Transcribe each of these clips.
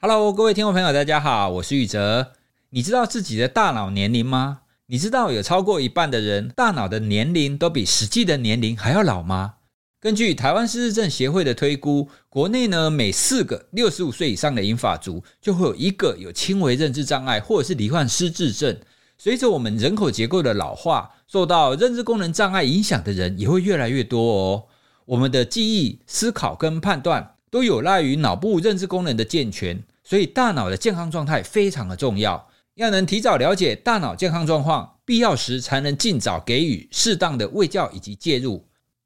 Hello，各位听众朋友，大家好，我是宇哲。你知道自己的大脑年龄吗？你知道有超过一半的人大脑的年龄都比实际的年龄还要老吗？根据台湾失智症协会的推估，国内呢每四个六十五岁以上的银发族就会有一个有轻微认知障碍或者是罹患失智症。随着我们人口结构的老化，受到认知功能障碍影响的人也会越来越多哦。我们的记忆、思考跟判断都有赖于脑部认知功能的健全。所以，大脑的健康状态非常的重要，要能提早了解大脑健康状况，必要时才能尽早给予适当的喂教以及介入。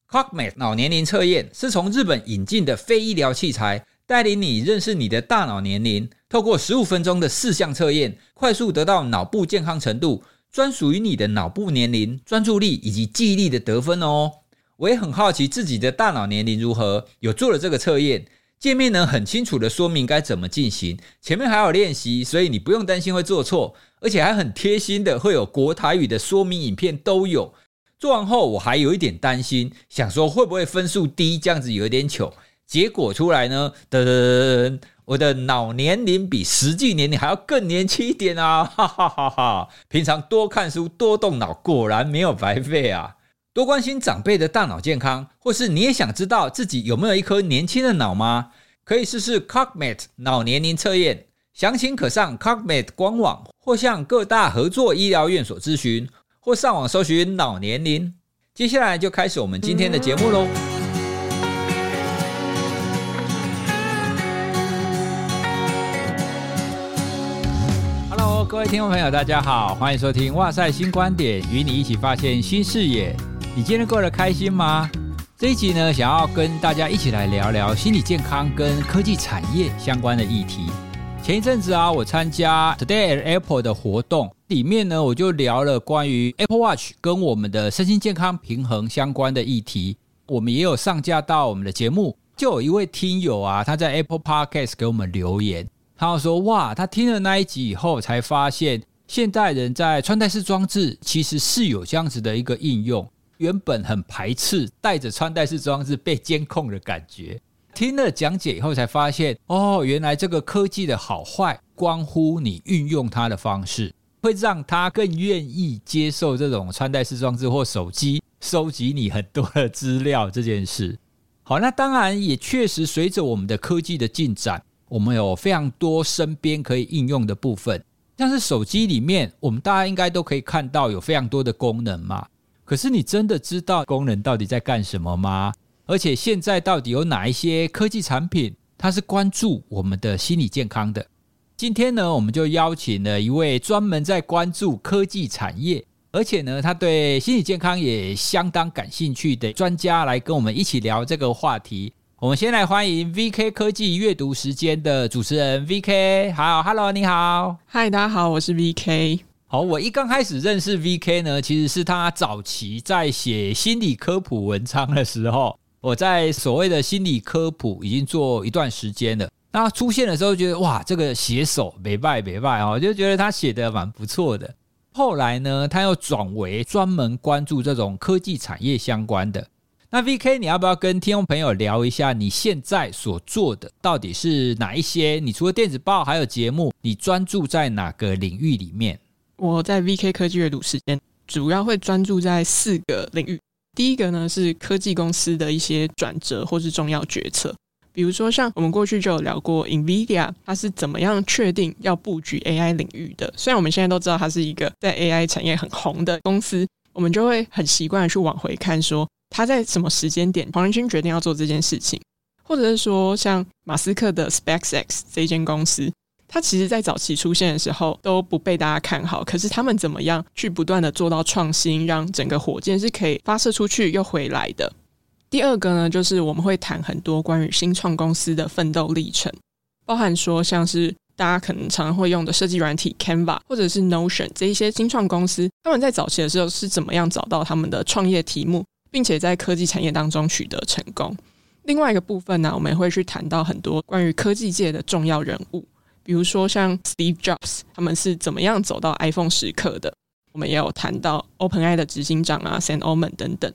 Cogmat 脑年龄测验是从日本引进的非医疗器材，带领你认识你的大脑年龄，透过十五分钟的四项测验，快速得到脑部健康程度，专属于你的脑部年龄、专注力以及记忆力的得分哦。我也很好奇自己的大脑年龄如何，有做了这个测验。界面呢，很清楚的说明该怎么进行，前面还有练习，所以你不用担心会做错，而且还很贴心的会有国台语的说明影片都有。做完后我还有一点担心，想说会不会分数低，这样子有点糗。结果出来呢，噔噔噔，我的脑年龄比实际年龄还要更年轻一点啊！哈哈哈哈！平常多看书多动脑，果然没有白费啊！多关心长辈的大脑健康，或是你也想知道自己有没有一颗年轻的脑吗？可以试试 CogMate 脑年龄测验，详情可上 Cogmat 官网，或向各大合作医疗院所咨询，或上网搜寻脑年龄。接下来就开始我们今天的节目喽。Hello，各位听众朋友，大家好，欢迎收听哇塞新观点，与你一起发现新视野。你今天过得开心吗？这一集呢，想要跟大家一起来聊聊心理健康跟科技产业相关的议题。前一阵子啊，我参加 Today at Apple 的活动，里面呢，我就聊了关于 Apple Watch 跟我们的身心健康平衡相关的议题。我们也有上架到我们的节目。就有一位听友啊，他在 Apple Podcast 给我们留言，他说：“哇，他听了那一集以后，才发现现代人在穿戴式装置其实是有这样子的一个应用。”原本很排斥带着穿戴式装置被监控的感觉，听了讲解以后才发现，哦，原来这个科技的好坏关乎你运用它的方式，会让他更愿意接受这种穿戴式装置或手机收集你很多的资料这件事。好，那当然也确实随着我们的科技的进展，我们有非常多身边可以应用的部分，像是手机里面，我们大家应该都可以看到有非常多的功能嘛。可是你真的知道功能到底在干什么吗？而且现在到底有哪一些科技产品，它是关注我们的心理健康的？今天呢，我们就邀请了一位专门在关注科技产业，而且呢，他对心理健康也相当感兴趣的专家来跟我们一起聊这个话题。我们先来欢迎 VK 科技阅读时间的主持人 VK。好，Hello，你好，嗨，大家好，我是 VK。好，我一刚开始认识 VK 呢，其实是他早期在写心理科普文章的时候，我在所谓的心理科普已经做一段时间了。那出现的时候，觉得哇，这个写手没败没败哦，就觉得他写的蛮不错的。后来呢，他又转为专门关注这种科技产业相关的。那 VK，你要不要跟听众朋友聊一下你现在所做的到底是哪一些？你除了电子报还有节目，你专注在哪个领域里面？我在 VK 科技阅读时间主要会专注在四个领域。第一个呢是科技公司的一些转折或是重要决策，比如说像我们过去就有聊过 NVIDIA，它是怎么样确定要布局 AI 领域的。虽然我们现在都知道它是一个在 AI 产业很红的公司，我们就会很习惯去往回看，说它在什么时间点黄仁勋决定要做这件事情，或者是说像马斯克的 SpaceX 这间公司。它其实，在早期出现的时候都不被大家看好，可是他们怎么样去不断的做到创新，让整个火箭是可以发射出去又回来的。第二个呢，就是我们会谈很多关于新创公司的奋斗历程，包含说像是大家可能常常会用的设计软体 Canva 或者是 Notion 这一些新创公司，他们在早期的时候是怎么样找到他们的创业题目，并且在科技产业当中取得成功。另外一个部分呢，我们也会去谈到很多关于科技界的重要人物。比如说像 Steve Jobs，他们是怎么样走到 iPhone 时刻的？我们也有谈到 OpenAI 的执行长啊，Sam a l m a n 等等。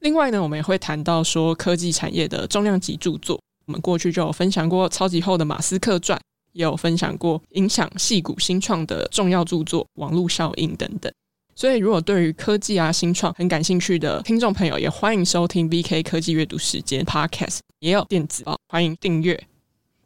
另外呢，我们也会谈到说科技产业的重量级著作。我们过去就有分享过超级厚的马斯克传，也有分享过影响矽谷新创的重要著作《网络效应》等等。所以，如果对于科技啊、新创很感兴趣的听众朋友，也欢迎收听 VK 科技阅读时间 Podcast，也有电子报，欢迎订阅。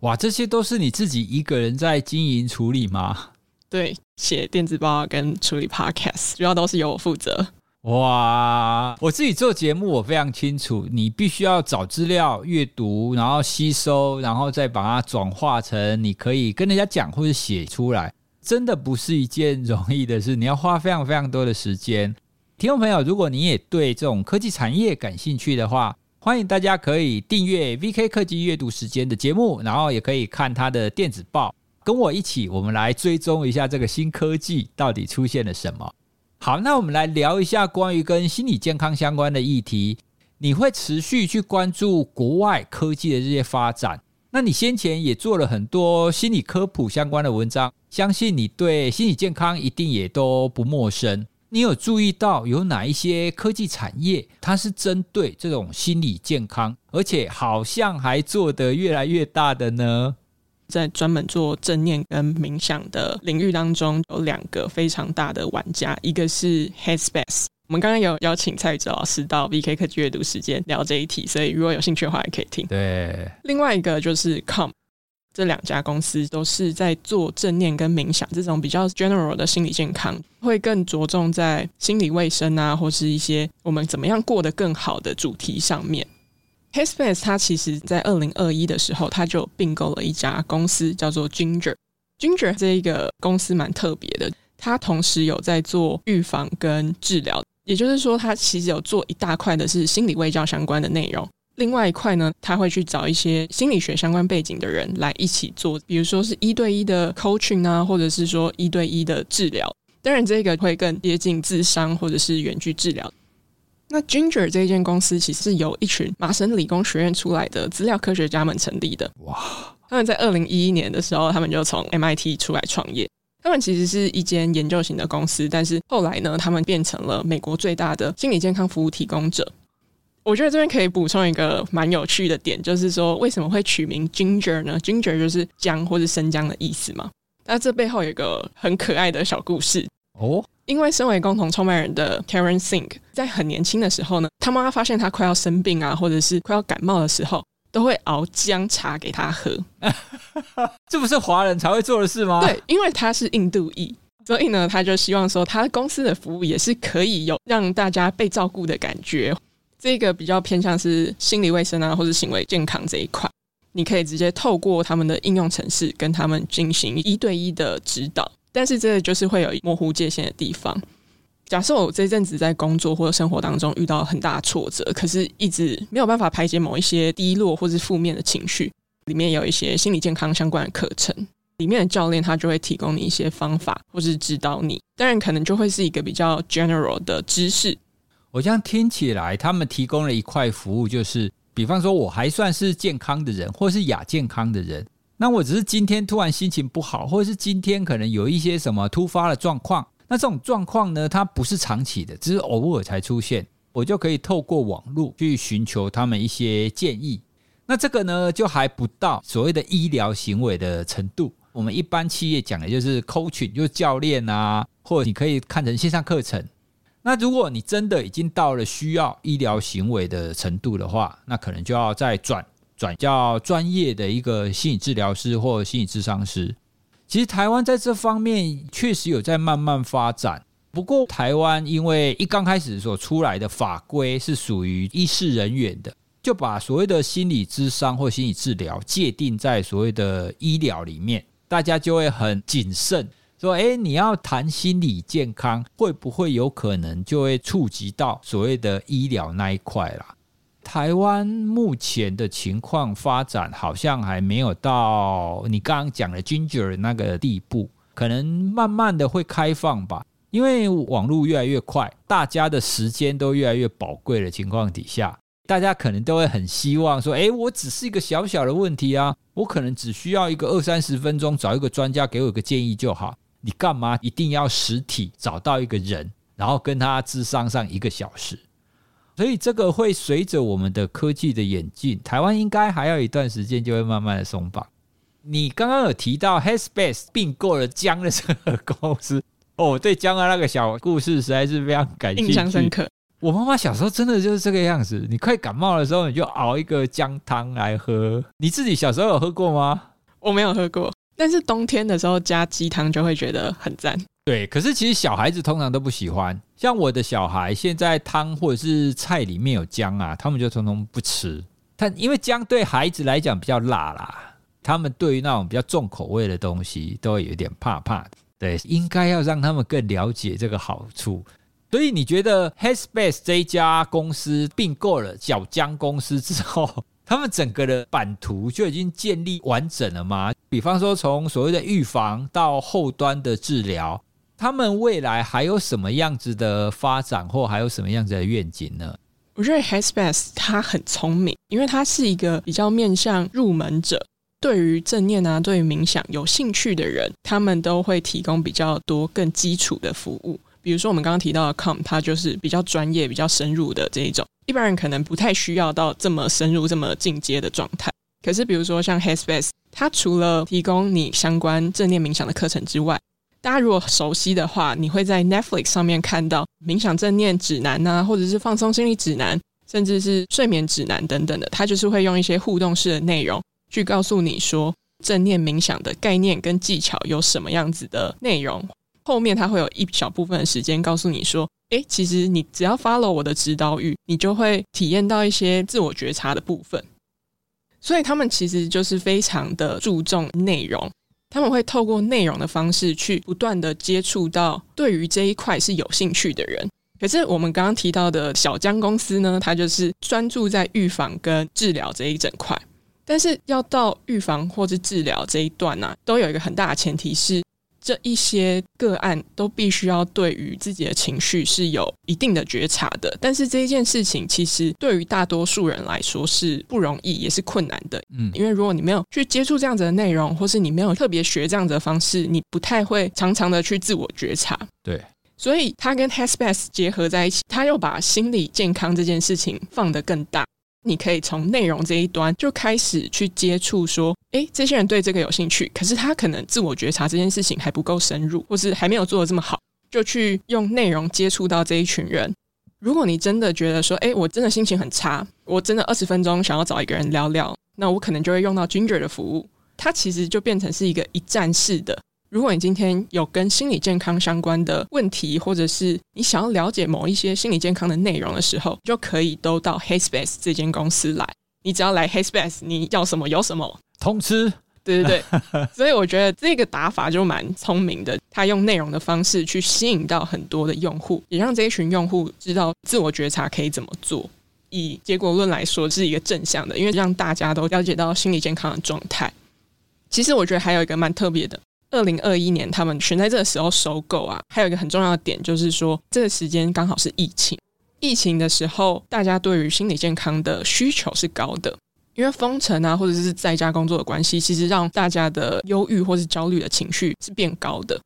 哇，这些都是你自己一个人在经营处理吗？对，写电子报跟处理 Podcast，主要都是由我负责。哇，我自己做节目，我非常清楚，你必须要找资料、阅读，然后吸收，然后再把它转化成你可以跟人家讲或者写出来。真的不是一件容易的事，你要花非常非常多的时间。听众朋友，如果你也对这种科技产业感兴趣的话，欢迎大家可以订阅 VK 科技阅读时间的节目，然后也可以看他的电子报，跟我一起，我们来追踪一下这个新科技到底出现了什么。好，那我们来聊一下关于跟心理健康相关的议题。你会持续去关注国外科技的这些发展？那你先前也做了很多心理科普相关的文章，相信你对心理健康一定也都不陌生。你有注意到有哪一些科技产业，它是针对这种心理健康，而且好像还做得越来越大的呢？在专门做正念跟冥想的领域当中，有两个非常大的玩家，一个是 Headspace。我们刚刚有邀请蔡宇哲老师到 VK 科技阅读时间聊这一题，所以如果有兴趣的话，也可以听。对，另外一个就是 Calm，这两家公司都是在做正念跟冥想这种比较 general 的心理健康，会更着重在心理卫生啊，或是一些我们怎么样过得更好的主题上面。Headspace 它其实在二零二一的时候，它就并购了一家公司，叫做 Ginger。Ginger 这一个公司蛮特别的，它同时有在做预防跟治疗。也就是说，它其实有做一大块的是心理卫教相关的内容，另外一块呢，他会去找一些心理学相关背景的人来一起做，比如说是一对一的 coaching 啊，或者是说一对一的治疗。当然，这个会更接近智商或者是远距治疗。那 Ginger 这一间公司其实是由一群麻省理工学院出来的资料科学家们成立的。哇！他们在二零一一年的时候，他们就从 MIT 出来创业。他们其实是一间研究型的公司，但是后来呢，他们变成了美国最大的心理健康服务提供者。我觉得这边可以补充一个蛮有趣的点，就是说为什么会取名 Ginger 呢？Ginger 就是姜或是生姜的意思嘛。那这背后有一个很可爱的小故事哦。因为身为共同创办人的 Karen Sink 在很年轻的时候呢，他妈妈发现他快要生病啊，或者是快要感冒的时候。都会熬姜茶给他喝，这不是华人才会做的事吗？对，因为他是印度裔，所以呢，他就希望说，他公司的服务也是可以有让大家被照顾的感觉。这个比较偏向是心理卫生啊，或者行为健康这一块，你可以直接透过他们的应用程式跟他们进行一对一的指导，但是这个就是会有模糊界限的地方。假设我这阵子在工作或者生活当中遇到很大挫折，可是一直没有办法排解某一些低落或是负面的情绪，里面有一些心理健康相关的课程，里面的教练他就会提供你一些方法，或是指导你。当然，可能就会是一个比较 general 的知识。我这样听起来，他们提供了一块服务，就是比方说我还算是健康的人，或是亚健康的人，那我只是今天突然心情不好，或者是今天可能有一些什么突发的状况。那这种状况呢，它不是长期的，只是偶尔才出现。我就可以透过网络去寻求他们一些建议。那这个呢，就还不到所谓的医疗行为的程度。我们一般企业讲的就是 coaching，就是教练啊，或者你可以看成线上课程。那如果你真的已经到了需要医疗行为的程度的话，那可能就要再转转叫专业的一个心理治疗师或心理咨商师。其实台湾在这方面确实有在慢慢发展，不过台湾因为一刚开始所出来的法规是属于医事人员的，就把所谓的心理咨商或心理治疗界定在所谓的医疗里面，大家就会很谨慎，说：诶，你要谈心理健康，会不会有可能就会触及到所谓的医疗那一块啦？台湾目前的情况发展好像还没有到你刚刚讲的 Ginger 那个地步，可能慢慢的会开放吧。因为网络越来越快，大家的时间都越来越宝贵的情况底下，大家可能都会很希望说：“诶，我只是一个小小的问题啊，我可能只需要一个二三十分钟，找一个专家给我一个建议就好。你干嘛一定要实体找到一个人，然后跟他智商上一个小时？”所以这个会随着我们的科技的演进，台湾应该还要一段时间就会慢慢的松绑。你刚刚有提到 Headspace 并购了姜的这个公司哦，我对姜的那个小故事实在是非常感印象深刻。我妈妈小时候真的就是这个样子，你快感冒的时候，你就熬一个姜汤来喝。你自己小时候有喝过吗？我没有喝过，但是冬天的时候加鸡汤就会觉得很赞。对，可是其实小孩子通常都不喜欢，像我的小孩，现在汤或者是菜里面有姜啊，他们就通通不吃。但因为姜对孩子来讲比较辣啦，他们对于那种比较重口味的东西都会有点怕怕的。对，应该要让他们更了解这个好处。所以你觉得 Headspace 这家公司并购了小姜公司之后，他们整个的版图就已经建立完整了吗？比方说，从所谓的预防到后端的治疗，他们未来还有什么样子的发展，或还有什么样子的愿景呢？我觉得 Headspace 他很聪明，因为他是一个比较面向入门者，对于正念啊，对于冥想有兴趣的人，他们都会提供比较多更基础的服务。比如说，我们刚刚提到的 COM，它就是比较专业、比较深入的这一种，一般人可能不太需要到这么深入、这么进阶的状态。可是，比如说像 Headspace，它除了提供你相关正念冥想的课程之外，大家如果熟悉的话，你会在 Netflix 上面看到冥想正念指南呐、啊，或者是放松心理指南，甚至是睡眠指南等等的，它就是会用一些互动式的内容去告诉你说正念冥想的概念跟技巧有什么样子的内容。后面他会有一小部分的时间告诉你说：“诶，其实你只要 follow 我的指导语，你就会体验到一些自我觉察的部分。”所以他们其实就是非常的注重内容，他们会透过内容的方式去不断的接触到对于这一块是有兴趣的人。可是我们刚刚提到的小江公司呢，它就是专注在预防跟治疗这一整块。但是要到预防或是治疗这一段呢、啊，都有一个很大的前提是。这一些个案都必须要对于自己的情绪是有一定的觉察的，但是这一件事情其实对于大多数人来说是不容易，也是困难的。嗯，因为如果你没有去接触这样子的内容，或是你没有特别学这样子的方式，你不太会常常的去自我觉察。对，所以他跟 Headspace 结合在一起，他又把心理健康这件事情放得更大。你可以从内容这一端就开始去接触，说，诶，这些人对这个有兴趣，可是他可能自我觉察这件事情还不够深入，或是还没有做的这么好，就去用内容接触到这一群人。如果你真的觉得说，诶，我真的心情很差，我真的二十分钟想要找一个人聊聊，那我可能就会用到 Ginger 的服务，它其实就变成是一个一站式的。如果你今天有跟心理健康相关的问题，或者是你想要了解某一些心理健康的内容的时候，就可以都到 Headspace 这间公司来。你只要来 Headspace，你要什么有什么，通吃。对对对，所以我觉得这个打法就蛮聪明的。他用内容的方式去吸引到很多的用户，也让这一群用户知道自我觉察可以怎么做。以结果论来说，是一个正向的，因为让大家都了解到心理健康的状态。其实我觉得还有一个蛮特别的。二零二一年，他们选在这个时候收购啊，还有一个很重要的点，就是说这个时间刚好是疫情。疫情的时候，大家对于心理健康的需求是高的，因为封城啊，或者是在家工作的关系，其实让大家的忧郁或是焦虑的情绪是变高的。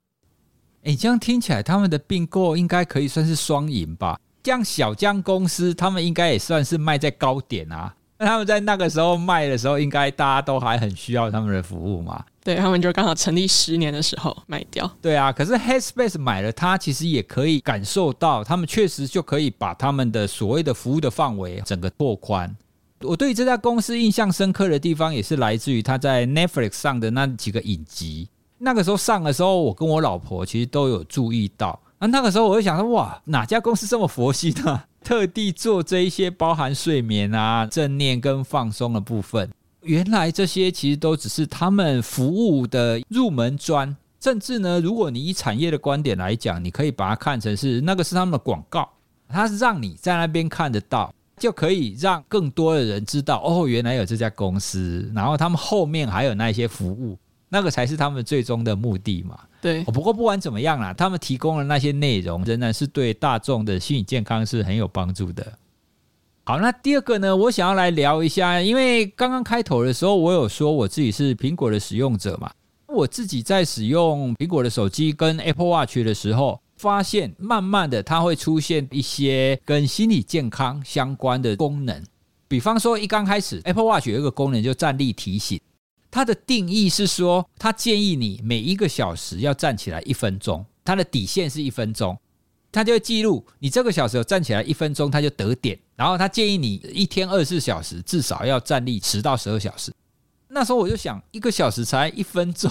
哎，这样听起来，他们的并购应该可以算是双赢吧？像小江公司，他们应该也算是卖在高点啊。那他们在那个时候卖的时候，应该大家都还很需要他们的服务嘛？对，他们就刚好成立十年的时候卖掉。对啊，可是 Headspace 买了它，其实也可以感受到，他们确实就可以把他们的所谓的服务的范围整个拓宽。我对这家公司印象深刻的地方，也是来自于他在 Netflix 上的那几个影集。那个时候上的时候，我跟我老婆其实都有注意到。那那个时候我就想说，哇，哪家公司这么佛系呢？特地做这一些包含睡眠啊、正念跟放松的部分。原来这些其实都只是他们服务的入门砖，甚至呢，如果你以产业的观点来讲，你可以把它看成是那个是他们的广告，它是让你在那边看得到，就可以让更多的人知道哦，原来有这家公司，然后他们后面还有那些服务，那个才是他们最终的目的嘛。对，不过不管怎么样啦，他们提供的那些内容仍然是对大众的心理健康是很有帮助的。好，那第二个呢，我想要来聊一下，因为刚刚开头的时候，我有说我自己是苹果的使用者嘛。我自己在使用苹果的手机跟 Apple Watch 的时候，发现慢慢的它会出现一些跟心理健康相关的功能。比方说，一刚开始 Apple Watch 有一个功能就站立提醒，它的定义是说，它建议你每一个小时要站起来一分钟，它的底线是一分钟，他就会记录你这个小时有站起来一分钟，他就得点。然后他建议你一天二十四小时至少要站立十到十二小时。那时候我就想，一个小时才一分钟，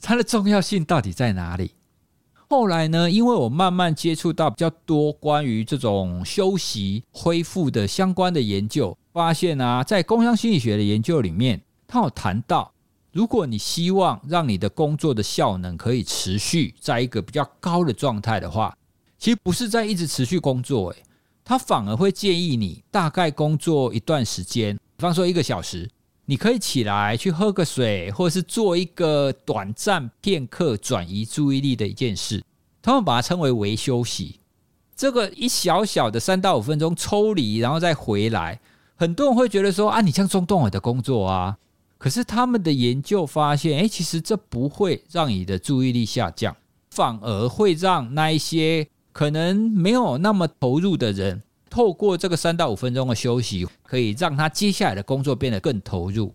它的重要性到底在哪里？后来呢，因为我慢慢接触到比较多关于这种休息恢复的相关的研究，发现啊，在工商心理学的研究里面，他有谈到，如果你希望让你的工作的效能可以持续在一个比较高的状态的话，其实不是在一直持续工作，诶，他反而会建议你大概工作一段时间，比方说一个小时。你可以起来去喝个水，或者是做一个短暂片刻转移注意力的一件事。他们把它称为微休息。这个一小小的三到五分钟抽离，然后再回来，很多人会觉得说啊，你像中断我的工作啊。可是他们的研究发现，诶，其实这不会让你的注意力下降，反而会让那一些可能没有那么投入的人。透过这个三到五分钟的休息，可以让他接下来的工作变得更投入。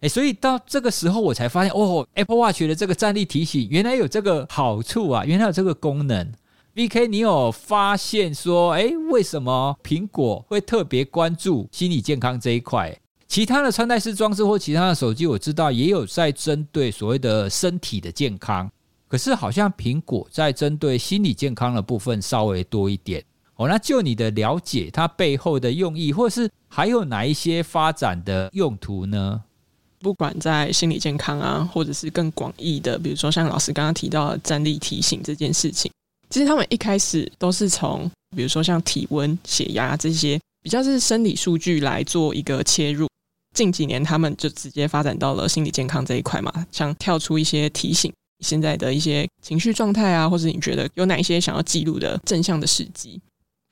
诶，所以到这个时候我才发现，哦，Apple Watch 的这个站立提醒原来有这个好处啊，原来有这个功能。VK，你有发现说，诶，为什么苹果会特别关注心理健康这一块？其他的穿戴式装置或其他的手机，我知道也有在针对所谓的身体的健康，可是好像苹果在针对心理健康的部分稍微多一点。哦，那就你的了解，它背后的用意，或是还有哪一些发展的用途呢？不管在心理健康啊，或者是更广义的，比如说像老师刚刚提到的站立提醒这件事情，其实他们一开始都是从，比如说像体温、血压这些比较是生理数据来做一个切入。近几年，他们就直接发展到了心理健康这一块嘛，像跳出一些提醒现在的一些情绪状态啊，或者你觉得有哪一些想要记录的正向的时机。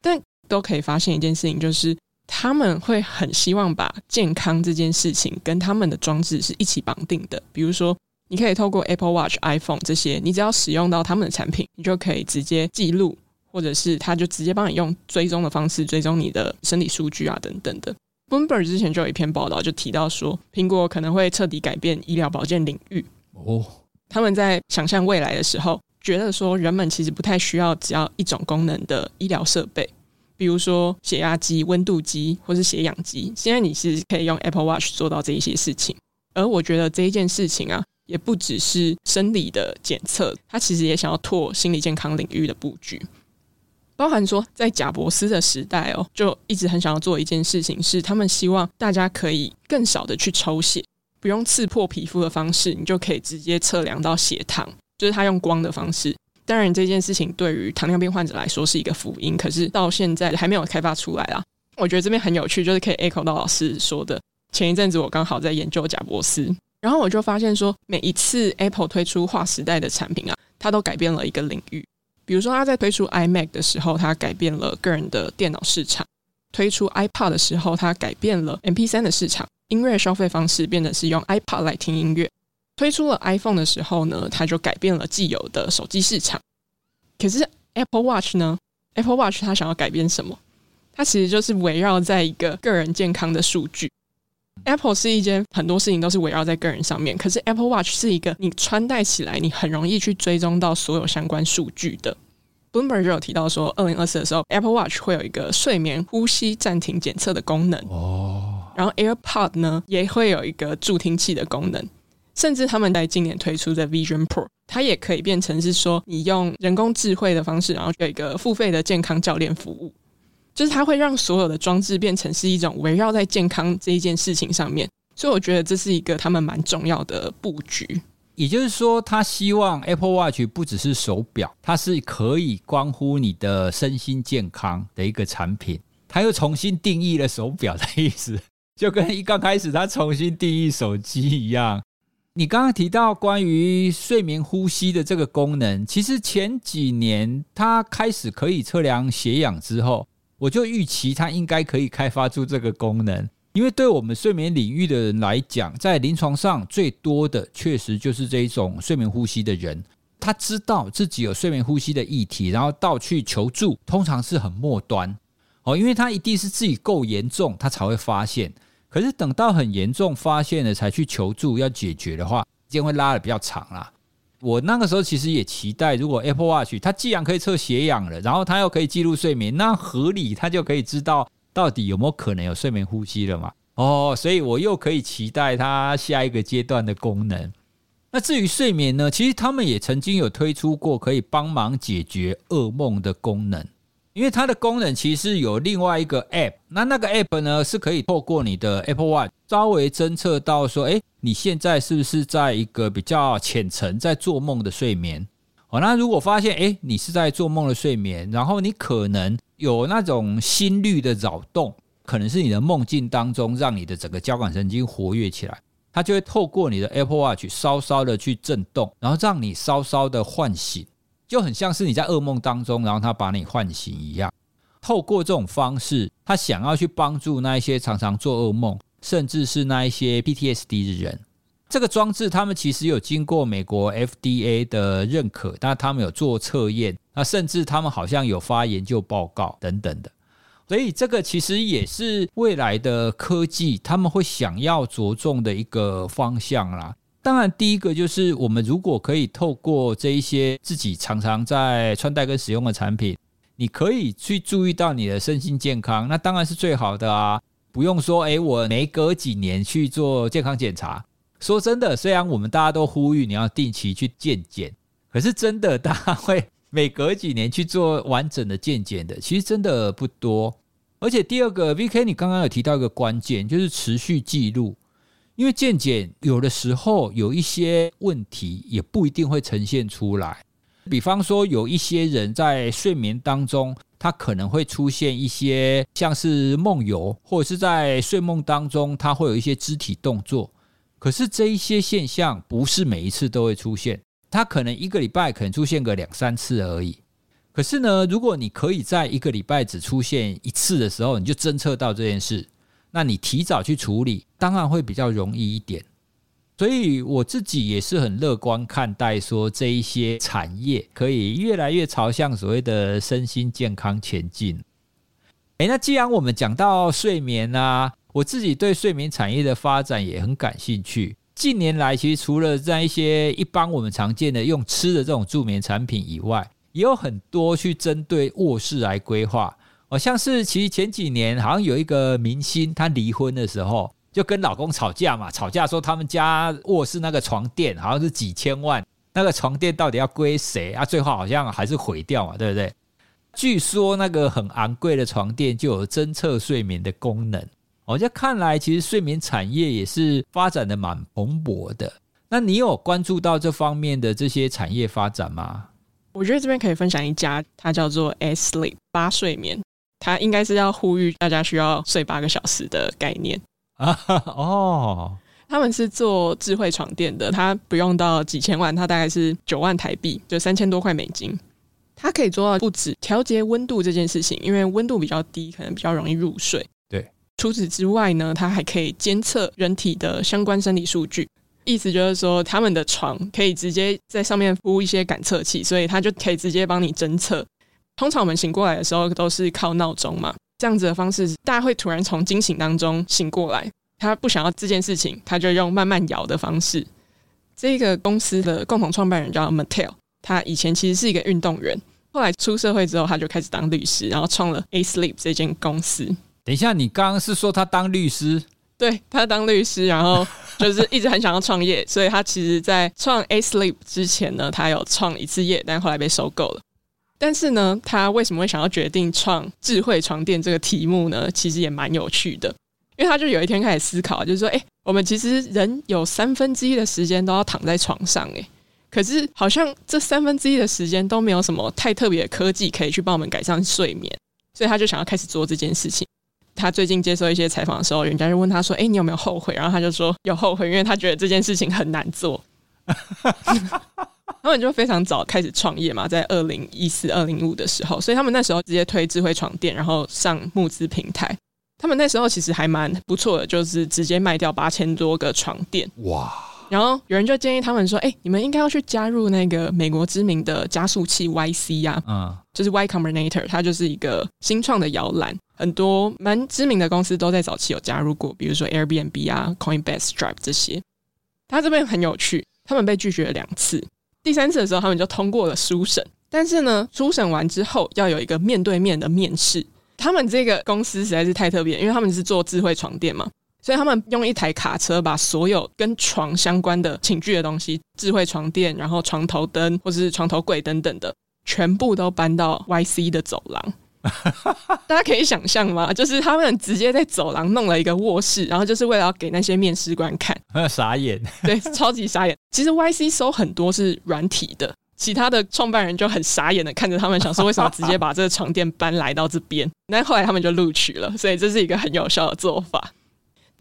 但都可以发现一件事情，就是他们会很希望把健康这件事情跟他们的装置是一起绑定的。比如说，你可以透过 Apple Watch、iPhone 这些，你只要使用到他们的产品，你就可以直接记录，或者是他就直接帮你用追踪的方式追踪你的生理数据啊，等等的。Boomer 之前就有一篇报道，就提到说，苹果可能会彻底改变医疗保健领域。哦，他们在想象未来的时候。觉得说人们其实不太需要只要一种功能的医疗设备，比如说血压机、温度机或是血氧机。现在你是可以用 Apple Watch 做到这一些事情，而我觉得这一件事情啊，也不只是生理的检测，它其实也想要拓心理健康领域的布局，包含说在贾伯斯的时代哦，就一直很想要做一件事情，是他们希望大家可以更少的去抽血，不用刺破皮肤的方式，你就可以直接测量到血糖。就是他用光的方式，当然这件事情对于糖尿病患者来说是一个福音，可是到现在还没有开发出来啦。我觉得这边很有趣，就是可以 echo 到老师说的。前一阵子我刚好在研究贾伯斯，然后我就发现说，每一次 Apple 推出划时代的产品啊，它都改变了一个领域。比如说，他在推出 iMac 的时候，它改变了个人的电脑市场；推出 iPod 的时候，它改变了 MP3 的市场，音乐消费方式变得是用 iPod 来听音乐。推出了 iPhone 的时候呢，它就改变了既有的手机市场。可是 Apple Watch 呢？Apple Watch 它想要改变什么？它其实就是围绕在一个个人健康的数据。Apple 是一间很多事情都是围绕在个人上面，可是 Apple Watch 是一个你穿戴起来，你很容易去追踪到所有相关数据的。Bloomberg 就有提到说，二零二四的时候，Apple Watch 会有一个睡眠呼吸暂停检测的功能。哦。然后 AirPod 呢，也会有一个助听器的功能。甚至他们在今年推出的 Vision Pro，它也可以变成是说，你用人工智慧的方式，然后有一个付费的健康教练服务，就是它会让所有的装置变成是一种围绕在健康这一件事情上面。所以我觉得这是一个他们蛮重要的布局。也就是说，他希望 Apple Watch 不只是手表，它是可以关乎你的身心健康的一个产品。他又重新定义了手表的意思，就跟一刚开始他重新定义手机一样。你刚刚提到关于睡眠呼吸的这个功能，其实前几年它开始可以测量血氧之后，我就预期它应该可以开发出这个功能。因为对我们睡眠领域的人来讲，在临床上最多的确实就是这一种睡眠呼吸的人，他知道自己有睡眠呼吸的议题，然后到去求助，通常是很末端哦，因为他一定是自己够严重，他才会发现。可是等到很严重发现了才去求助要解决的话，时间会拉得比较长啦。我那个时候其实也期待，如果 Apple Watch 它既然可以测血氧了，然后它又可以记录睡眠，那合理它就可以知道到底有没有可能有睡眠呼吸了嘛？哦，所以我又可以期待它下一个阶段的功能。那至于睡眠呢？其实他们也曾经有推出过可以帮忙解决噩梦的功能，因为它的功能其实有另外一个 App，那那个 App 呢是可以透过你的 Apple Watch 稍微侦测到说，诶。你现在是不是在一个比较浅层在做梦的睡眠？哦，那如果发现诶，你是在做梦的睡眠，然后你可能有那种心率的扰动，可能是你的梦境当中让你的整个交感神经活跃起来，它就会透过你的 Apple Watch 稍稍的去震动，然后让你稍稍的唤醒，就很像是你在噩梦当中，然后它把你唤醒一样。透过这种方式，它想要去帮助那一些常常做噩梦。甚至是那一些 PTSD 的人，这个装置他们其实有经过美国 FDA 的认可，但他们有做测验，那甚至他们好像有发研究报告等等的，所以这个其实也是未来的科技他们会想要着重的一个方向啦。当然，第一个就是我们如果可以透过这一些自己常常在穿戴跟使用的产品，你可以去注意到你的身心健康，那当然是最好的啊。不用说，诶，我每隔几年去做健康检查。说真的，虽然我们大家都呼吁你要定期去健检，可是真的大家会每隔几年去做完整的健检的，其实真的不多。而且第二个，VK，你刚刚有提到一个关键，就是持续记录，因为健检有的时候有一些问题也不一定会呈现出来。比方说，有一些人在睡眠当中。他可能会出现一些像是梦游，或者是在睡梦当中，他会有一些肢体动作。可是这一些现象不是每一次都会出现，他可能一个礼拜可能出现个两三次而已。可是呢，如果你可以在一个礼拜只出现一次的时候，你就侦测到这件事，那你提早去处理，当然会比较容易一点。所以我自己也是很乐观看待，说这一些产业可以越来越朝向所谓的身心健康前进。诶，那既然我们讲到睡眠啊，我自己对睡眠产业的发展也很感兴趣。近年来，其实除了在一些一般我们常见的用吃的这种助眠产品以外，也有很多去针对卧室来规划。好像是其实前几年好像有一个明星他离婚的时候。就跟老公吵架嘛，吵架说他们家卧室那个床垫好像是几千万，那个床垫到底要归谁啊？最后好像还是毁掉嘛，对不对？据说那个很昂贵的床垫就有侦测睡眠的功能。我就看来，其实睡眠产业也是发展的蛮蓬勃的。那你有关注到这方面的这些产业发展吗？我觉得这边可以分享一家，它叫做 S Sleep 八睡眠，它应该是要呼吁大家需要睡八个小时的概念。啊哦，他们是做智慧床垫的，它不用到几千万，它大概是九万台币，就三千多块美金。它可以做到不止调节温度这件事情，因为温度比较低，可能比较容易入睡。除此之外呢，它还可以监测人体的相关生理数据，意思就是说，他们的床可以直接在上面敷一些感测器，所以它就可以直接帮你侦测。通常我们醒过来的时候都是靠闹钟嘛。这样子的方式，大家会突然从惊醒当中醒过来。他不想要这件事情，他就用慢慢摇的方式。这个公司的共同创办人叫 Mattel，他以前其实是一个运动员，后来出社会之后，他就开始当律师，然后创了 A Sleep 这间公司。等一下，你刚刚是说他当律师？对，他当律师，然后 就是一直很想要创业，所以他其实在创 A Sleep 之前呢，他有创一次业，但后来被收购了。但是呢，他为什么会想要决定创智慧床垫这个题目呢？其实也蛮有趣的，因为他就有一天开始思考，就是说，哎，我们其实人有三分之一的时间都要躺在床上，哎，可是好像这三分之一的时间都没有什么太特别的科技可以去帮我们改善睡眠，所以他就想要开始做这件事情。他最近接受一些采访的时候，人家就问他说，哎，你有没有后悔？然后他就说有后悔，因为他觉得这件事情很难做。他们就非常早开始创业嘛，在二零一四、二零五的时候，所以他们那时候直接推智慧床垫，然后上募资平台。他们那时候其实还蛮不错的，就是直接卖掉八千多个床垫。哇！然后有人就建议他们说：“哎，你们应该要去加入那个美国知名的加速器 YC 呀。”嗯。就是 Y Combinator，它就是一个新创的摇篮，很多蛮知名的公司都在早期有加入过，比如说 Airbnb 啊、Coinbase、Stripe 这些。他这边很有趣，他们被拒绝了两次，第三次的时候他们就通过了初审，但是呢，初审完之后要有一个面对面的面试。他们这个公司实在是太特别，因为他们是做智慧床垫嘛。所以他们用一台卡车把所有跟床相关的寝具的东西，智慧床垫，然后床头灯或是床头柜等等的，全部都搬到 YC 的走廊。大家可以想象吗？就是他们直接在走廊弄了一个卧室，然后就是为了要给那些面试官看。傻眼，对，超级傻眼。其实 YC 收很多是软体的，其他的创办人就很傻眼的看着他们，想说为什么直接把这个床垫搬来到这边？那后来他们就录取了，所以这是一个很有效的做法。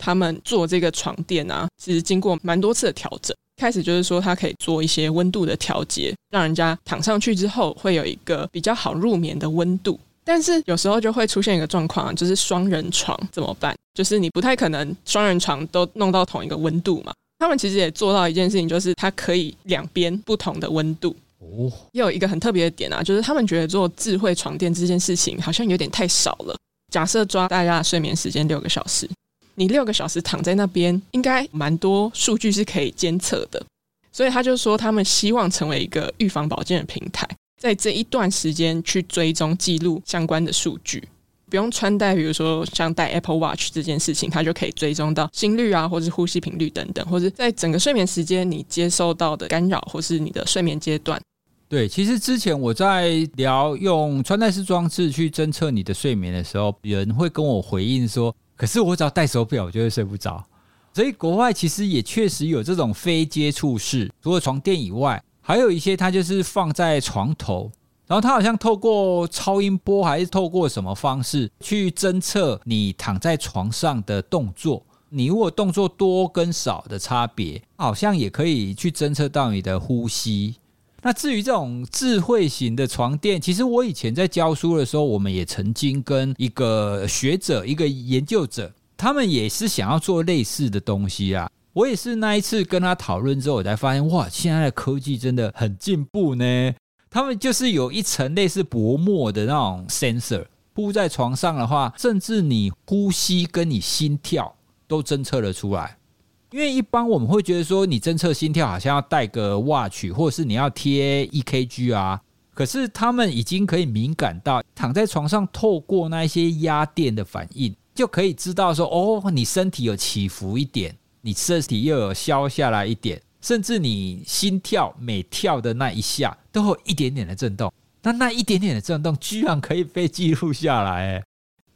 他们做这个床垫啊，其实经过蛮多次的调整。开始就是说，它可以做一些温度的调节，让人家躺上去之后会有一个比较好入眠的温度。但是有时候就会出现一个状况啊，就是双人床怎么办？就是你不太可能双人床都弄到同一个温度嘛。他们其实也做到一件事情，就是它可以两边不同的温度。哦，也有一个很特别的点啊，就是他们觉得做智慧床垫这件事情好像有点太少了。假设抓大家的睡眠时间六个小时。你六个小时躺在那边，应该蛮多数据是可以监测的，所以他就说他们希望成为一个预防保健的平台，在这一段时间去追踪记录相关的数据，不用穿戴，比如说像戴 Apple Watch 这件事情，它就可以追踪到心率啊，或是呼吸频率等等，或者在整个睡眠时间你接受到的干扰，或是你的睡眠阶段。对，其实之前我在聊用穿戴式装置去侦测你的睡眠的时候，有人会跟我回应说。可是我只要戴手表，我就会睡不着。所以国外其实也确实有这种非接触式，除了床垫以外，还有一些它就是放在床头，然后它好像透过超音波还是透过什么方式去侦测你躺在床上的动作。你如果动作多跟少的差别，好像也可以去侦测到你的呼吸。那至于这种智慧型的床垫，其实我以前在教书的时候，我们也曾经跟一个学者、一个研究者，他们也是想要做类似的东西啊。我也是那一次跟他讨论之后，我才发现，哇，现在的科技真的很进步呢。他们就是有一层类似薄膜的那种 sensor，铺在床上的话，甚至你呼吸跟你心跳都侦测得出来。因为一般我们会觉得说，你侦测心跳好像要戴个 watch，或者是你要贴 EKG 啊。可是他们已经可以敏感到躺在床上，透过那些压电的反应，就可以知道说，哦，你身体有起伏一点，你身体又有消下来一点，甚至你心跳每跳的那一下都有一点点的震动。那那一点点的震动居然可以被记录下来。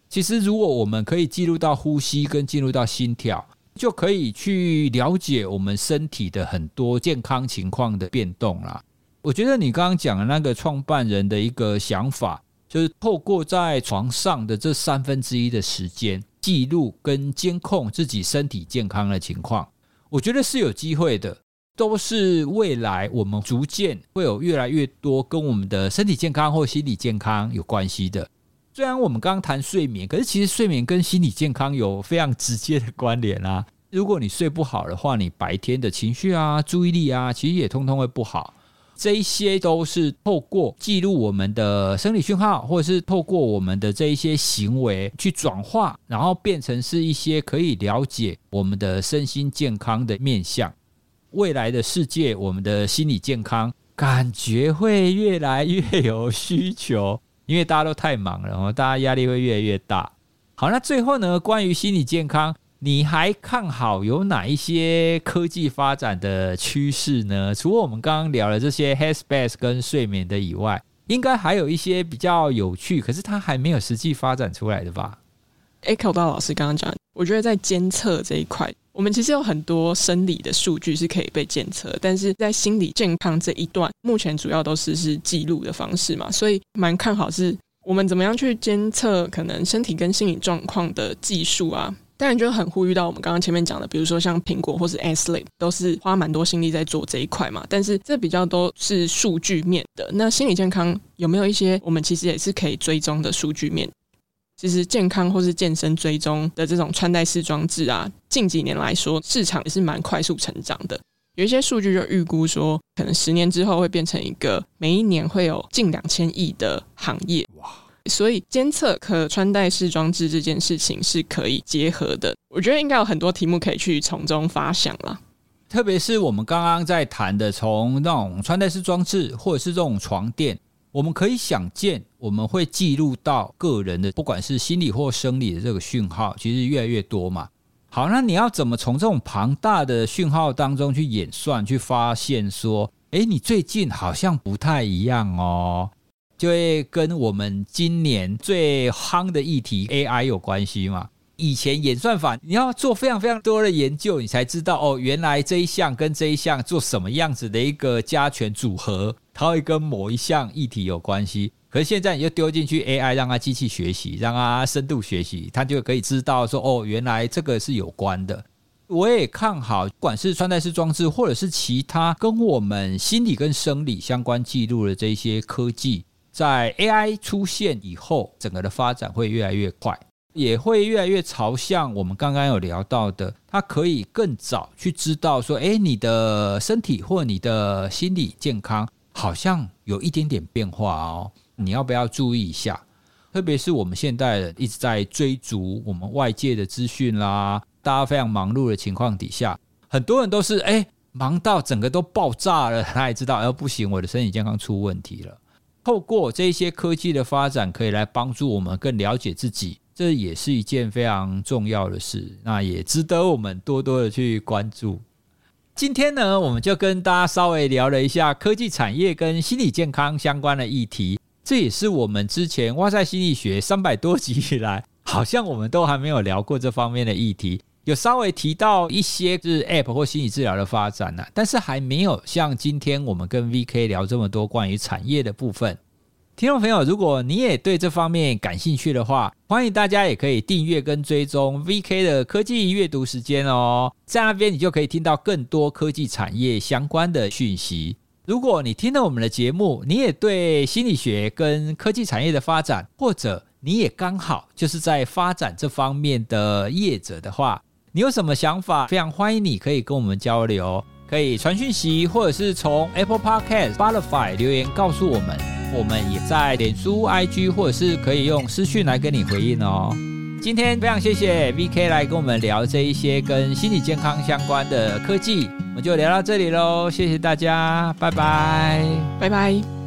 其实如果我们可以记录到呼吸跟记录到心跳。就可以去了解我们身体的很多健康情况的变动啦。我觉得你刚刚讲的那个创办人的一个想法，就是透过在床上的这三分之一的时间记录跟监控自己身体健康的情况，我觉得是有机会的，都是未来我们逐渐会有越来越多跟我们的身体健康或心理健康有关系的。虽然我们刚刚谈睡眠，可是其实睡眠跟心理健康有非常直接的关联啊。如果你睡不好的话，你白天的情绪啊、注意力啊，其实也通通会不好。这一些都是透过记录我们的生理讯号，或者是透过我们的这一些行为去转化，然后变成是一些可以了解我们的身心健康的面向。未来的世界，我们的心理健康感觉会越来越有需求。因为大家都太忙了，然后大家压力会越来越大。好，那最后呢，关于心理健康，你还看好有哪一些科技发展的趋势呢？除了我们刚刚聊的这些 headspace 跟睡眠的以外，应该还有一些比较有趣，可是它还没有实际发展出来的吧？Echo 到老师刚刚讲，我觉得在监测这一块。我们其实有很多生理的数据是可以被监测，但是在心理健康这一段，目前主要都是是记录的方式嘛，所以蛮看好是我们怎么样去监测可能身体跟心理状况的技术啊。当然就很呼吁到我们刚刚前面讲的，比如说像苹果或是 Sleep 都是花蛮多心力在做这一块嘛，但是这比较都是数据面的。那心理健康有没有一些我们其实也是可以追踪的数据面？其实健康或是健身追踪的这种穿戴式装置啊，近几年来说市场也是蛮快速成长的。有一些数据就预估说，可能十年之后会变成一个每一年会有近两千亿的行业。哇！所以监测可穿戴式装置这件事情是可以结合的。我觉得应该有很多题目可以去从中发想了。特别是我们刚刚在谈的，从那种穿戴式装置或者是这种床垫，我们可以想见，我们会记录到个人的不管是心理或生理的这个讯号，其实越来越多嘛。好，那你要怎么从这种庞大的讯号当中去演算，去发现说，哎，你最近好像不太一样哦，就会跟我们今年最夯的议题 AI 有关系嘛？以前演算法你要做非常非常多的研究，你才知道哦，原来这一项跟这一项做什么样子的一个加权组合，它会跟某一项议题有关系。可是现在你就丢进去 AI，让它机器学习，让它深度学习，它就可以知道说，哦，原来这个是有关的。我也看好，不管是穿戴式装置，或者是其他跟我们心理跟生理相关记录的这些科技，在 AI 出现以后，整个的发展会越来越快，也会越来越朝向我们刚刚有聊到的，它可以更早去知道说，诶，你的身体或你的心理健康好像有一点点变化哦。你要不要注意一下？特别是我们现代人一直在追逐我们外界的资讯啦，大家非常忙碌的情况底下，很多人都是哎忙到整个都爆炸了，他也知道，哎不行，我的身体健康出问题了。透过这些科技的发展，可以来帮助我们更了解自己，这也是一件非常重要的事，那也值得我们多多的去关注。今天呢，我们就跟大家稍微聊了一下科技产业跟心理健康相关的议题。这也是我们之前哇塞心理学三百多集以来，好像我们都还没有聊过这方面的议题。有稍微提到一些就是 App 或心理治疗的发展呢，但是还没有像今天我们跟 VK 聊这么多关于产业的部分。听众朋友，如果你也对这方面感兴趣的话，欢迎大家也可以订阅跟追踪 VK 的科技阅读时间哦，在那边你就可以听到更多科技产业相关的讯息。如果你听了我们的节目，你也对心理学跟科技产业的发展，或者你也刚好就是在发展这方面的业者的话，你有什么想法？非常欢迎你可以跟我们交流，可以传讯息，或者是从 Apple Podcast、Spotify 留言告诉我们，我们也在脸书、IG 或者是可以用私讯来跟你回应哦。今天非常谢谢 VK 来跟我们聊这一些跟心理健康相关的科技。我们就聊到这里喽，谢谢大家，拜拜，拜拜。